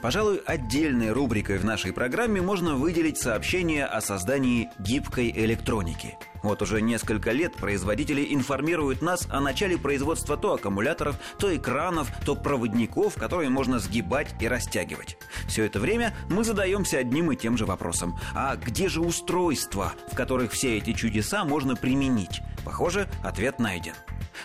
Пожалуй, отдельной рубрикой в нашей программе можно выделить сообщение о создании гибкой электроники. Вот уже несколько лет производители информируют нас о начале производства то аккумуляторов, то экранов, то проводников, которые можно сгибать и растягивать. Все это время мы задаемся одним и тем же вопросом. А где же устройства, в которых все эти чудеса можно применить? Похоже, ответ найден.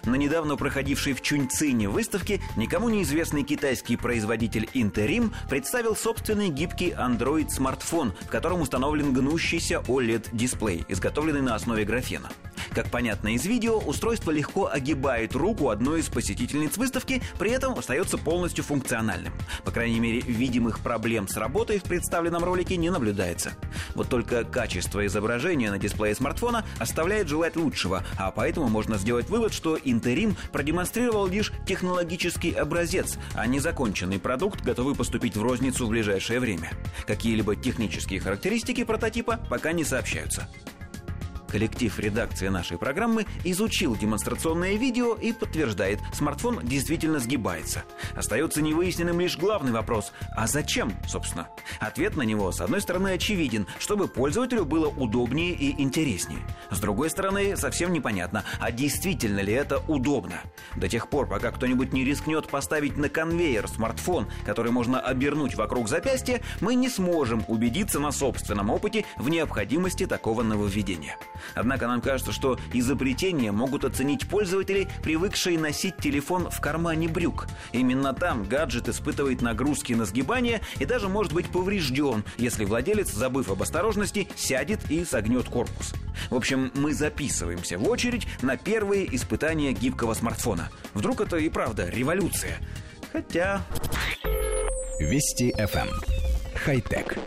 На недавно проходившей в Чуньцине выставке никому неизвестный китайский производитель Interim представил собственный гибкий Android-смартфон, в котором установлен гнущийся OLED-дисплей, изготовленный на основе графена. Как понятно из видео, устройство легко огибает руку одной из посетительниц выставки, при этом остается полностью функциональным. По крайней мере, видимых проблем с работой в представленном ролике не наблюдается. Вот только качество изображения на дисплее смартфона оставляет желать лучшего, а поэтому можно сделать вывод, что Интерим продемонстрировал лишь технологический образец, а не законченный продукт, готовый поступить в розницу в ближайшее время. Какие-либо технические характеристики прототипа пока не сообщаются. Коллектив редакции нашей программы изучил демонстрационное видео и подтверждает, смартфон действительно сгибается. Остается невыясненным лишь главный вопрос – а зачем, собственно? Ответ на него, с одной стороны, очевиден, чтобы пользователю было удобнее и интереснее. С другой стороны, совсем непонятно, а действительно ли это удобно? До тех пор, пока кто-нибудь не рискнет поставить на конвейер смартфон, который можно обернуть вокруг запястья, мы не сможем убедиться на собственном опыте в необходимости такого нововведения. Однако нам кажется, что изобретение могут оценить пользователи, привыкшие носить телефон в кармане брюк. Именно там гаджет испытывает нагрузки на сгибание и даже может быть поврежден, если владелец, забыв об осторожности, сядет и согнет корпус. В общем, мы записываемся в очередь на первые испытания гибкого смартфона. Вдруг это и правда революция. Хотя... Вести FM. Эм. Хай-тек.